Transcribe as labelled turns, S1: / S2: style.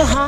S1: Uh huh.